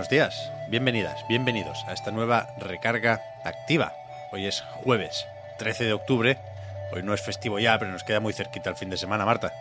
Buenos días, bienvenidas, bienvenidos a esta nueva recarga activa. Hoy es jueves 13 de octubre. Hoy no es festivo ya, pero nos queda muy cerquita el fin de semana, Marta.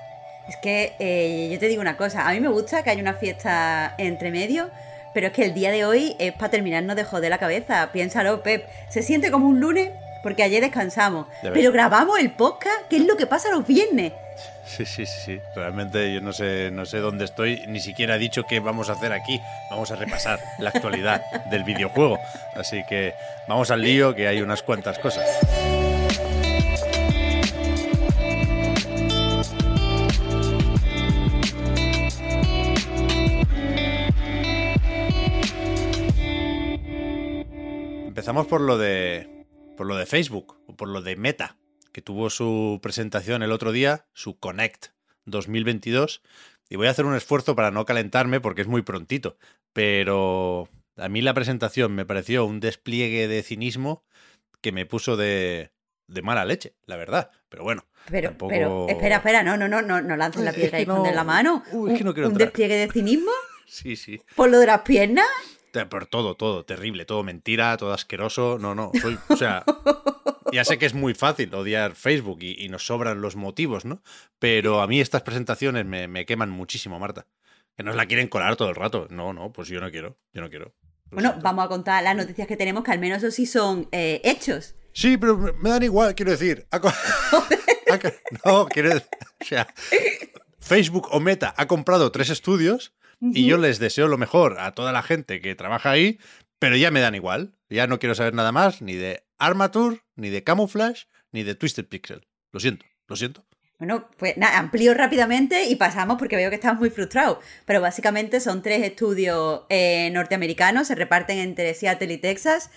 Es que eh, yo te digo una cosa, a mí me gusta que haya una fiesta entre medio, pero es que el día de hoy es para terminarnos de joder la cabeza. Piénsalo, Pep. Se siente como un lunes porque ayer descansamos, pero grabamos el podcast, ¿qué es lo que pasa los viernes? Sí, sí, sí, sí. Realmente yo no sé, no sé dónde estoy, ni siquiera he dicho qué vamos a hacer aquí. Vamos a repasar la actualidad del videojuego. Así que vamos al lío, que hay unas cuantas cosas. Empezamos por lo de por lo de Facebook o por lo de Meta, que tuvo su presentación el otro día, su Connect 2022, y voy a hacer un esfuerzo para no calentarme porque es muy prontito, pero a mí la presentación me pareció un despliegue de cinismo que me puso de, de mala leche, la verdad. Pero bueno, Pero, tampoco- pero, espera, espera, no, no, no, no, no lances la piedra y escondes no- la mano. Uy, es que no ¿Un- quiero ¿Un entrar. despliegue de cinismo? Sí, sí. ¿Por lo de las piernas? Pero todo, todo, terrible, todo mentira, todo asqueroso. No, no, soy, o sea, ya sé que es muy fácil odiar Facebook y, y nos sobran los motivos, ¿no? Pero a mí estas presentaciones me, me queman muchísimo, Marta. Que nos la quieren colar todo el rato. No, no, pues yo no quiero, yo no quiero. Bueno, siento. vamos a contar las noticias que tenemos, que al menos eso sí son eh, hechos. Sí, pero me dan igual, quiero decir. No, quiero decir. O sea, Facebook o Meta ha comprado tres estudios y yo les deseo lo mejor a toda la gente que trabaja ahí, pero ya me dan igual. Ya no quiero saber nada más ni de Armature, ni de Camouflage, ni de Twisted Pixel. Lo siento, lo siento. Bueno, pues nada, amplío rápidamente y pasamos porque veo que estamos muy frustrados. Pero básicamente son tres estudios eh, norteamericanos, se reparten entre Seattle y Texas,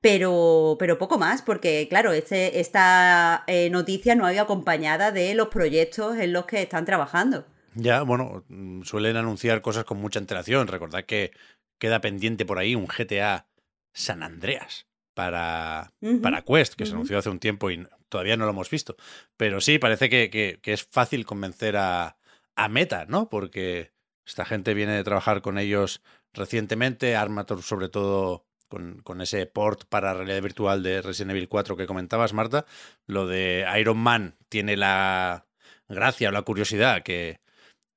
pero, pero poco más, porque claro, este, esta eh, noticia no ha ido acompañada de los proyectos en los que están trabajando. Ya, bueno, mm, suelen anunciar cosas con mucha antelación. Recordad que queda pendiente por ahí un GTA San Andreas para, para Quest, que se anunció hace un tiempo y todavía no lo hemos visto. Pero sí, parece que, que- que es fácil convencer a, a Meta, ¿no? Porque esta gente viene de trabajar con ellos recientemente, Armator sobre todo con, con ese port para realidad virtual de Resident Evil 4 que comentabas, Marta. Lo de Iron Man tiene la gracia o la curiosidad que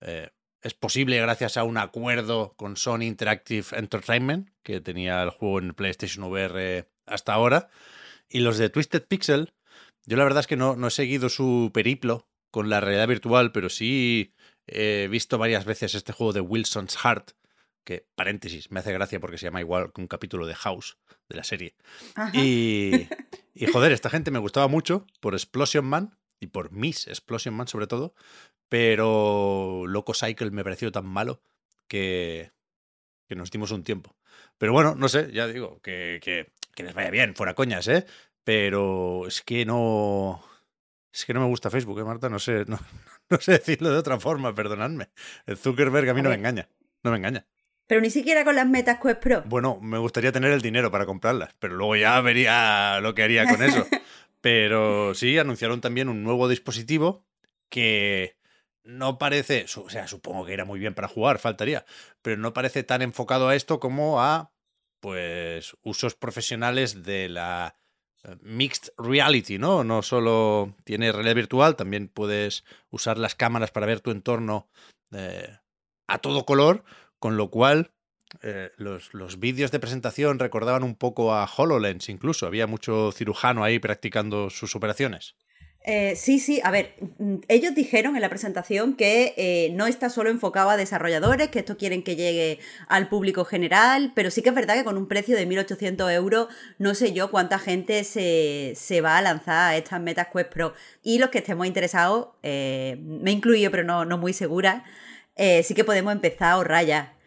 eh, es posible gracias a un acuerdo con Sony Interactive Entertainment, que tenía el juego en PlayStation VR hasta ahora. Y los de Twisted Pixel, yo la verdad es que no, no he seguido su periplo con la realidad virtual, pero sí he visto varias veces este juego de Wilson's Heart, que, paréntesis, me hace gracia porque se llama igual que un capítulo de House de la serie. Y, y joder, esta gente me gustaba mucho por Explosion Man y por Miss Explosion Man sobre todo, pero Loco Cycle me pareció tan malo que, que nos dimos un tiempo. Pero bueno, no sé, ya digo, que, que, que les vaya bien, fuera coñas, ¿eh? Pero es que no... Es que no me gusta Facebook, ¿eh, Marta? No sé, no, no sé decirlo de otra forma, perdonadme. El Zuckerberg a mí A no me engaña, no me engaña. Pero ni siquiera con las metas Quest Pro. Bueno, me gustaría tener el dinero para comprarlas, pero luego ya vería lo que haría con eso. Pero sí, anunciaron también un nuevo dispositivo que no parece, o sea, supongo que era muy bien para jugar, faltaría, pero no parece tan enfocado a esto como a, pues, usos profesionales de la eh, mixed reality, ¿no? No solo tiene realidad virtual, también puedes usar las cámaras para ver tu entorno eh, a todo color, con lo cual eh, los, los vídeos de presentación recordaban un poco a HoloLens incluso. Había mucho cirujano ahí practicando sus operaciones. Eh, sí, sí, a ver, mm, ellos dijeron en la presentación que eh, no está solo enfocado a desarrolladores, que esto quieren que llegue al público general, pero sí que es verdad que con un precio de 1.800 euros no sé yo cuánta gente se, va a lanzar a estas Metas Quest Pro. Y los que estemos interesados, eh, me incluyo pero no, no muy segura, sí que podemos empezar a ahorrar ya.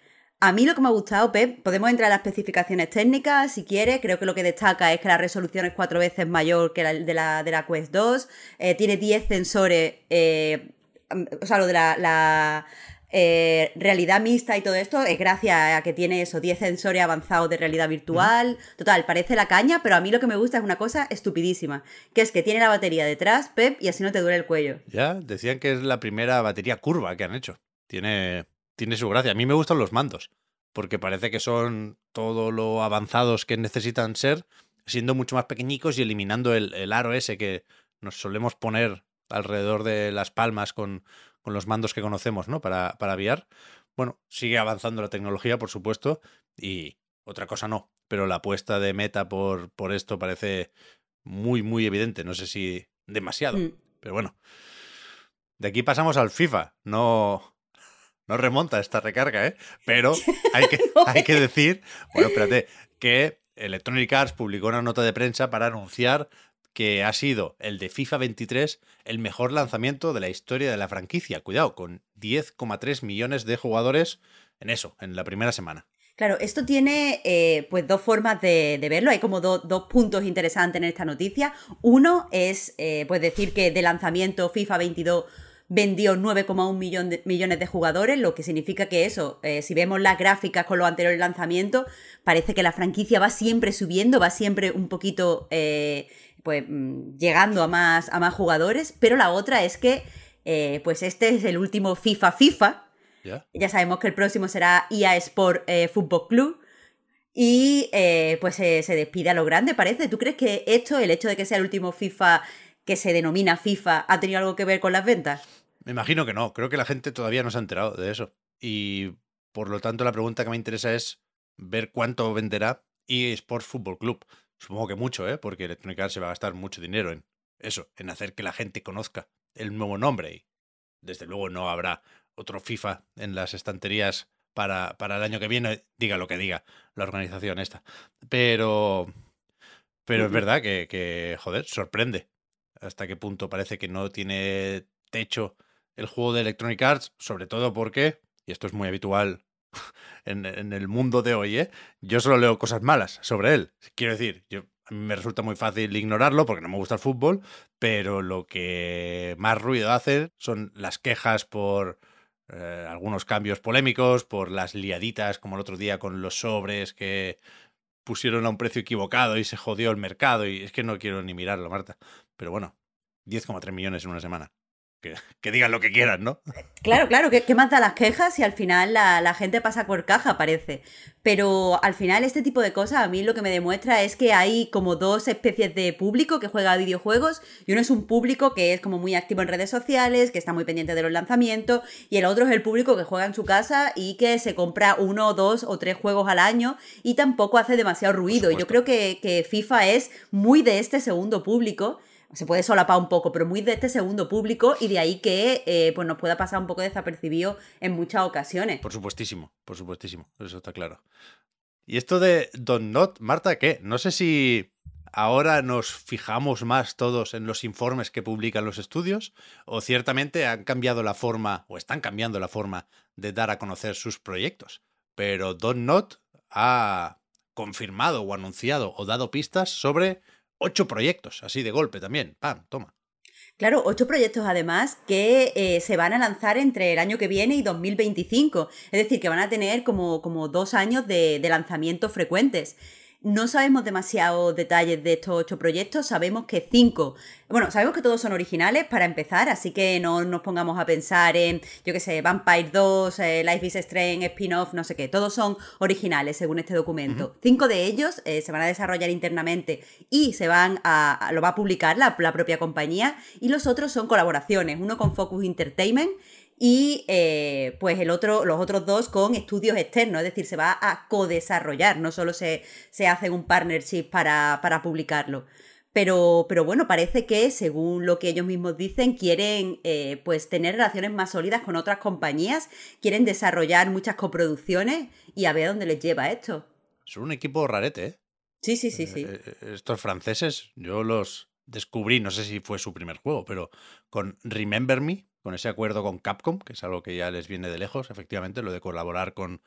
A mí lo que me ha gustado, Pep, podemos entrar a las especificaciones técnicas si quieres. Creo que lo que destaca es que la resolución es cuatro veces mayor que la de la, de la Quest 2. Eh, tiene 10 sensores, eh, o sea, lo de la, eh, realidad mixta y todo esto es gracias a que tiene eso, 10 sensores avanzados de realidad virtual. Total, parece la caña, pero a mí lo que me gusta es una cosa estupidísima, que es que tiene la batería detrás, Pep, y así no te duele el cuello. Ya, decían que es la primera batería curva que han hecho. Tiene tiene su gracia. A mí me gustan los mandos, porque parece que son todo lo avanzados que necesitan ser, siendo mucho más pequeñicos y eliminando el, aro ese que nos solemos poner alrededor de las palmas con, con los mandos que conocemos, ¿no? Para, para aviar. Bueno, sigue avanzando la tecnología, por supuesto, y otra cosa no, pero la apuesta de meta por, por esto parece muy, muy evidente. No sé si demasiado, mm. pero bueno. De aquí pasamos al FIFA. No, no remonta esta recarga, ¿eh? Pero hay que, hay que decir, bueno, espérate, que Electronic Arts publicó una nota de prensa para anunciar que ha sido el de FIFA 23 el mejor lanzamiento de la historia de la franquicia. Cuidado, con 10,3 millones de jugadores en eso, en la primera semana. Claro, esto tiene eh, pues dos formas de, verlo. Hay como dos puntos interesantes en esta noticia. Uno es eh, pues decir que de lanzamiento FIFA 22 vendió 9,1 millones de jugadores, lo que significa que eso, eh, si vemos las gráficas con los anteriores lanzamientos, parece que la franquicia va siempre subiendo, va siempre un poquito eh, pues mm, llegando a más, a más jugadores, pero la otra es que eh, pues este es el último FIFA FIFA. Ya sabemos que el próximo será EA Sport Football Club. Y pues se despide a lo grande, parece. ¿Tú crees que esto, el hecho de que sea el último FIFA que se denomina FIFA, ha tenido algo que ver con las ventas? Me imagino que no. Creo que la gente todavía no se ha enterado de eso. Y por lo tanto, la pregunta que me interesa es ver cuánto venderá eSports Football Club. Supongo que mucho, ¿eh? Porque Electronic Arts se va a gastar mucho dinero en eso, en hacer que la gente conozca el nuevo nombre. Y desde luego no habrá otro FIFA en las estanterías para, para el año que viene, diga lo que diga la organización esta. Pero. Pero es verdad que, que, joder, sorprende hasta qué punto parece que no tiene techo el juego de Electronic Arts, sobre todo porque, y esto es muy habitual en, el mundo de hoy, ¿eh? yo solo leo cosas malas sobre él. Quiero decir, yo, me resulta muy fácil ignorarlo porque no me gusta el fútbol, pero lo que más ruido hace son las quejas por eh, algunos cambios polémicos, por las liaditas, como el otro día con los sobres que pusieron a un precio equivocado y se jodió el mercado. Y es que no quiero ni mirarlo, Marta. Pero bueno, 10,3 millones en una semana que, digan lo que quieran, ¿no? Claro, claro, ¿qué, qué más da las quejas y al final la, gente pasa por caja, parece? Pero al final este tipo de cosas a mí lo que me demuestra es que hay como dos especies de público que juega a videojuegos y uno es un público que es como muy activo en redes sociales, que está muy pendiente de los lanzamientos y el otro es el público que juega en su casa y que se compra uno, dos o tres juegos al año y tampoco hace demasiado ruido. Y yo creo que, que FIFA es muy de este segundo público se puede solapar un poco, pero muy de este segundo público y de ahí que eh, pues nos pueda pasar un poco desapercibido en muchas ocasiones. Por supuestísimo, por supuestísimo, eso está claro. Y esto de Don Not, Marta, ¿qué? No sé si ahora nos fijamos más todos en los informes que publican los estudios o ciertamente han cambiado la forma o están cambiando la forma de dar a conocer sus proyectos. Pero Don Not ha confirmado o anunciado o dado pistas sobre ocho proyectos, así de golpe también. ¡Pam! Toma. Claro, ocho proyectos además que eh, se van a lanzar entre el año que viene y 2025. Es decir, que van a tener como, como dos años de, de lanzamientos frecuentes. No sabemos demasiados detalles de estos ocho proyectos, sabemos que cinco, bueno, sabemos que todos son originales para empezar, así que no nos pongamos a pensar en, yo qué sé, Vampire 2, eh, Life is Strange, spin-off, no sé qué, todos son originales según este documento. Cinco de ellos eh, se van a desarrollar internamente y se van a, lo va a publicar la, la propia compañía. Y los otros son colaboraciones, uno con Focus Entertainment y eh, pues el otro, los otros dos con estudios externos, es decir, se va a co-desarrollar, no solo se, se hace un partnership para, para publicarlo. Pero, pero bueno, parece que, según lo que ellos mismos dicen, quieren eh, pues tener relaciones más sólidas con otras compañías, quieren desarrollar muchas coproducciones y a ver dónde les lleva esto. Son un equipo rarete, ¿eh? Sí, sí, sí, sí. Eh, eh, estos franceses, yo los descubrí, no sé si fue su primer juego, pero con Remember Me, con ese acuerdo con Capcom, que es algo que ya les viene de lejos, efectivamente, lo de colaborar con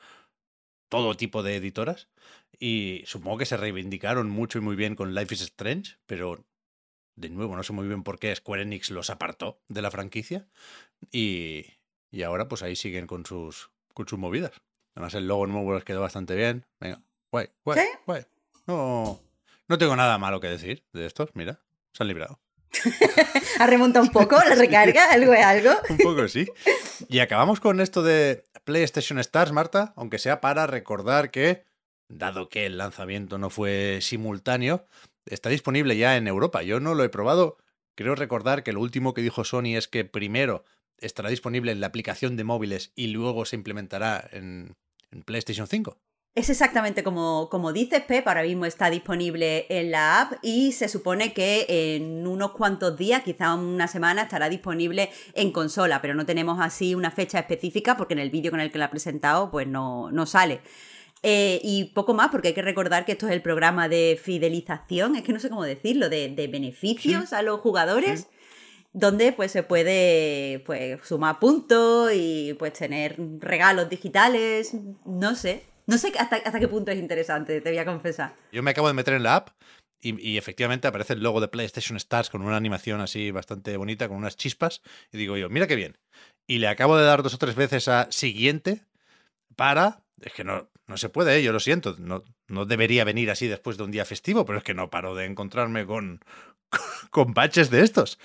todo tipo de editoras. Y supongo que se reivindicaron mucho y muy bien con Life is Strange, pero de nuevo, no sé muy bien por qué Square Enix los apartó de la franquicia. Y, y ahora pues ahí siguen con sus, con sus movidas. Además el logo nuevo les quedó bastante bien. Venga, guay, guay, ¿Sí? guay. No, no tengo nada malo que decir de estos, mira, se han librado. ¿Ha remontado un poco la recarga? ¿Algo es algo? Un poco sí. Y acabamos con esto de PlayStation Stars, Marta, aunque sea para recordar que, dado que el lanzamiento no fue simultáneo, está disponible ya en Europa. Yo no lo he probado. Creo recordar que lo último que dijo Sony es que primero estará disponible en la aplicación de móviles y luego se implementará en, en PlayStation 5. Es exactamente como, como dices, Pep. Ahora mismo está disponible en la app y se supone que en unos cuantos días, quizá una semana, estará disponible en consola, pero no tenemos así una fecha específica porque en el vídeo con el que la ha presentado pues no, no sale. Eh, y poco más, porque hay que recordar que esto es el programa de fidelización, es que no sé cómo decirlo, de, de beneficios a los jugadores. donde pues se puede pues sumar puntos y pues tener regalos digitales, no sé, no sé hasta, qué punto es interesante, te voy a confesar. Yo me acabo de meter en la app y, y, efectivamente aparece el logo de PlayStation Stars con una animación así bastante bonita, con unas chispas. Y digo yo, mira qué bien. Y le acabo de dar dos o tres veces a siguiente para... Es que no, no se puede, ¿eh? yo lo siento. No, no debería venir así después de un día festivo, pero es que no paro de encontrarme con, con baches de estos.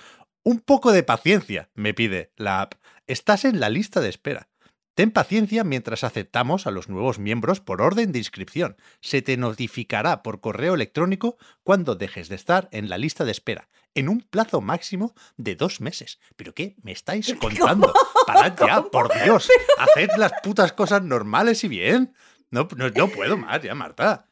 Un poco de paciencia, me pide la app. Estás en la lista de espera. Ten paciencia mientras aceptamos a los nuevos miembros por orden de inscripción. Se te notificará por correo electrónico cuando dejes de estar en la lista de espera, en un plazo máximo de dos meses. ¿Pero qué me estáis contando? Parad ya, por Dios. Haced las putas cosas normales y bien. No, no, no puedo más ya, Marta.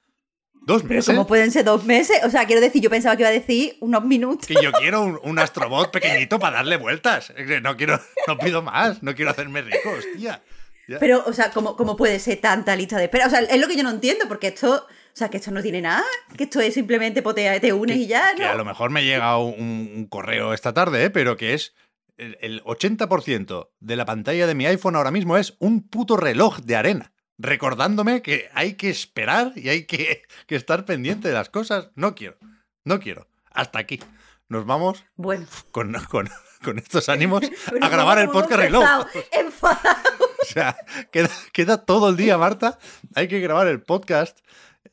¿Dos meses? Pero ¿cómo pueden ser dos meses? O sea, quiero decir, yo pensaba que iba a decir unos minutos. Que yo quiero un, un astrobot pequeñito para darle vueltas. No quiero, no pido más, no quiero hacerme rico, hostia. Ya. Pero, o sea, ¿cómo, ¿cómo puede ser tanta lista de espera? O sea, es lo que yo no entiendo, porque esto, o sea, que esto no tiene nada, que esto es simplemente potea, te unes que, y ya, ¿no? Que a lo mejor me llega un, un correo esta tarde, ¿eh? pero que es el, el 80% de la pantalla de mi iPhone ahora mismo es un puto reloj de arena recordándome que hay que esperar y hay que, que, estar pendiente de las cosas. No quiero, no quiero. Hasta aquí. Nos vamos bueno. con, con, con estos ánimos a grabar el podcast reloj. Enfadado. O sea, queda, queda, todo el día, Marta. Hay que grabar el podcast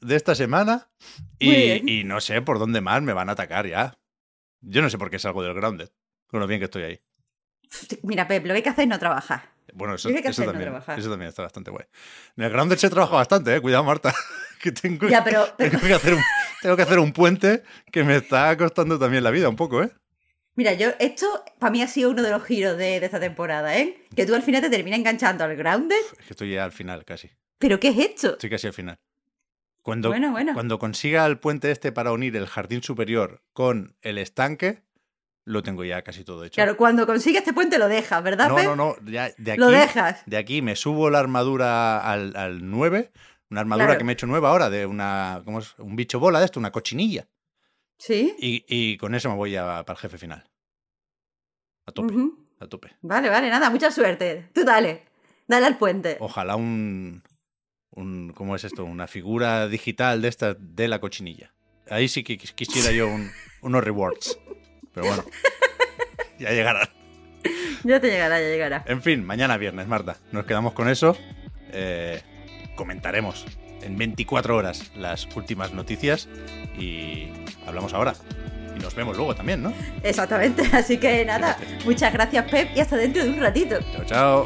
de esta semana y, y no sé por dónde más me van a atacar ya. Yo no sé por qué salgo del grounded, con lo bien que estoy ahí. Mira, Pep, lo que hay que hacer es no trabajar. Bueno, eso, eso, también, eso también está bastante guay. En el Grounded se trabaja bastante, ¿eh? Cuidado, Marta. Que tengo, ya, pero, pero... Tengo, que hacer un, tengo que hacer un puente que me está costando también la vida un poco, ¿eh? Mira, yo, esto para mí ha sido uno de los giros de, de, esta temporada, ¿eh? Que tú al final te terminas enganchando al Grounded. Es que estoy ya al final, casi. ¿Pero qué es esto? Estoy casi al final. Cuando, bueno, bueno. cuando consiga el puente este para unir el jardín superior con el estanque, lo tengo ya casi todo hecho. Claro, cuando consigues este puente lo dejas, ¿verdad? No, Pep? no, no. Ya de aquí, lo dejas. De aquí me subo la armadura al, al 9. Una armadura Claro. que me he hecho nueva ahora de una. ¿Cómo es? Un bicho bola de esto, una cochinilla. Sí. Y, y con eso me voy ya para el jefe final. A tope. A tope. Vale, vale, nada, mucha suerte. Tú dale. Dale al puente. Ojalá un. un ¿Cómo es esto? Una figura digital de esta de la cochinilla. Ahí sí que quis- quisiera yo un- unos rewards. Pero bueno. Ya llegarán. Ya te llegará, ya llegará. En fin, mañana viernes, Marta. Nos quedamos con eso. Eh, comentaremos en 24 horas las últimas noticias y hablamos ahora. Y nos vemos luego también, ¿no? Exactamente, así que nada, muchas gracias Pep y hasta dentro de un ratito. Chao, chao.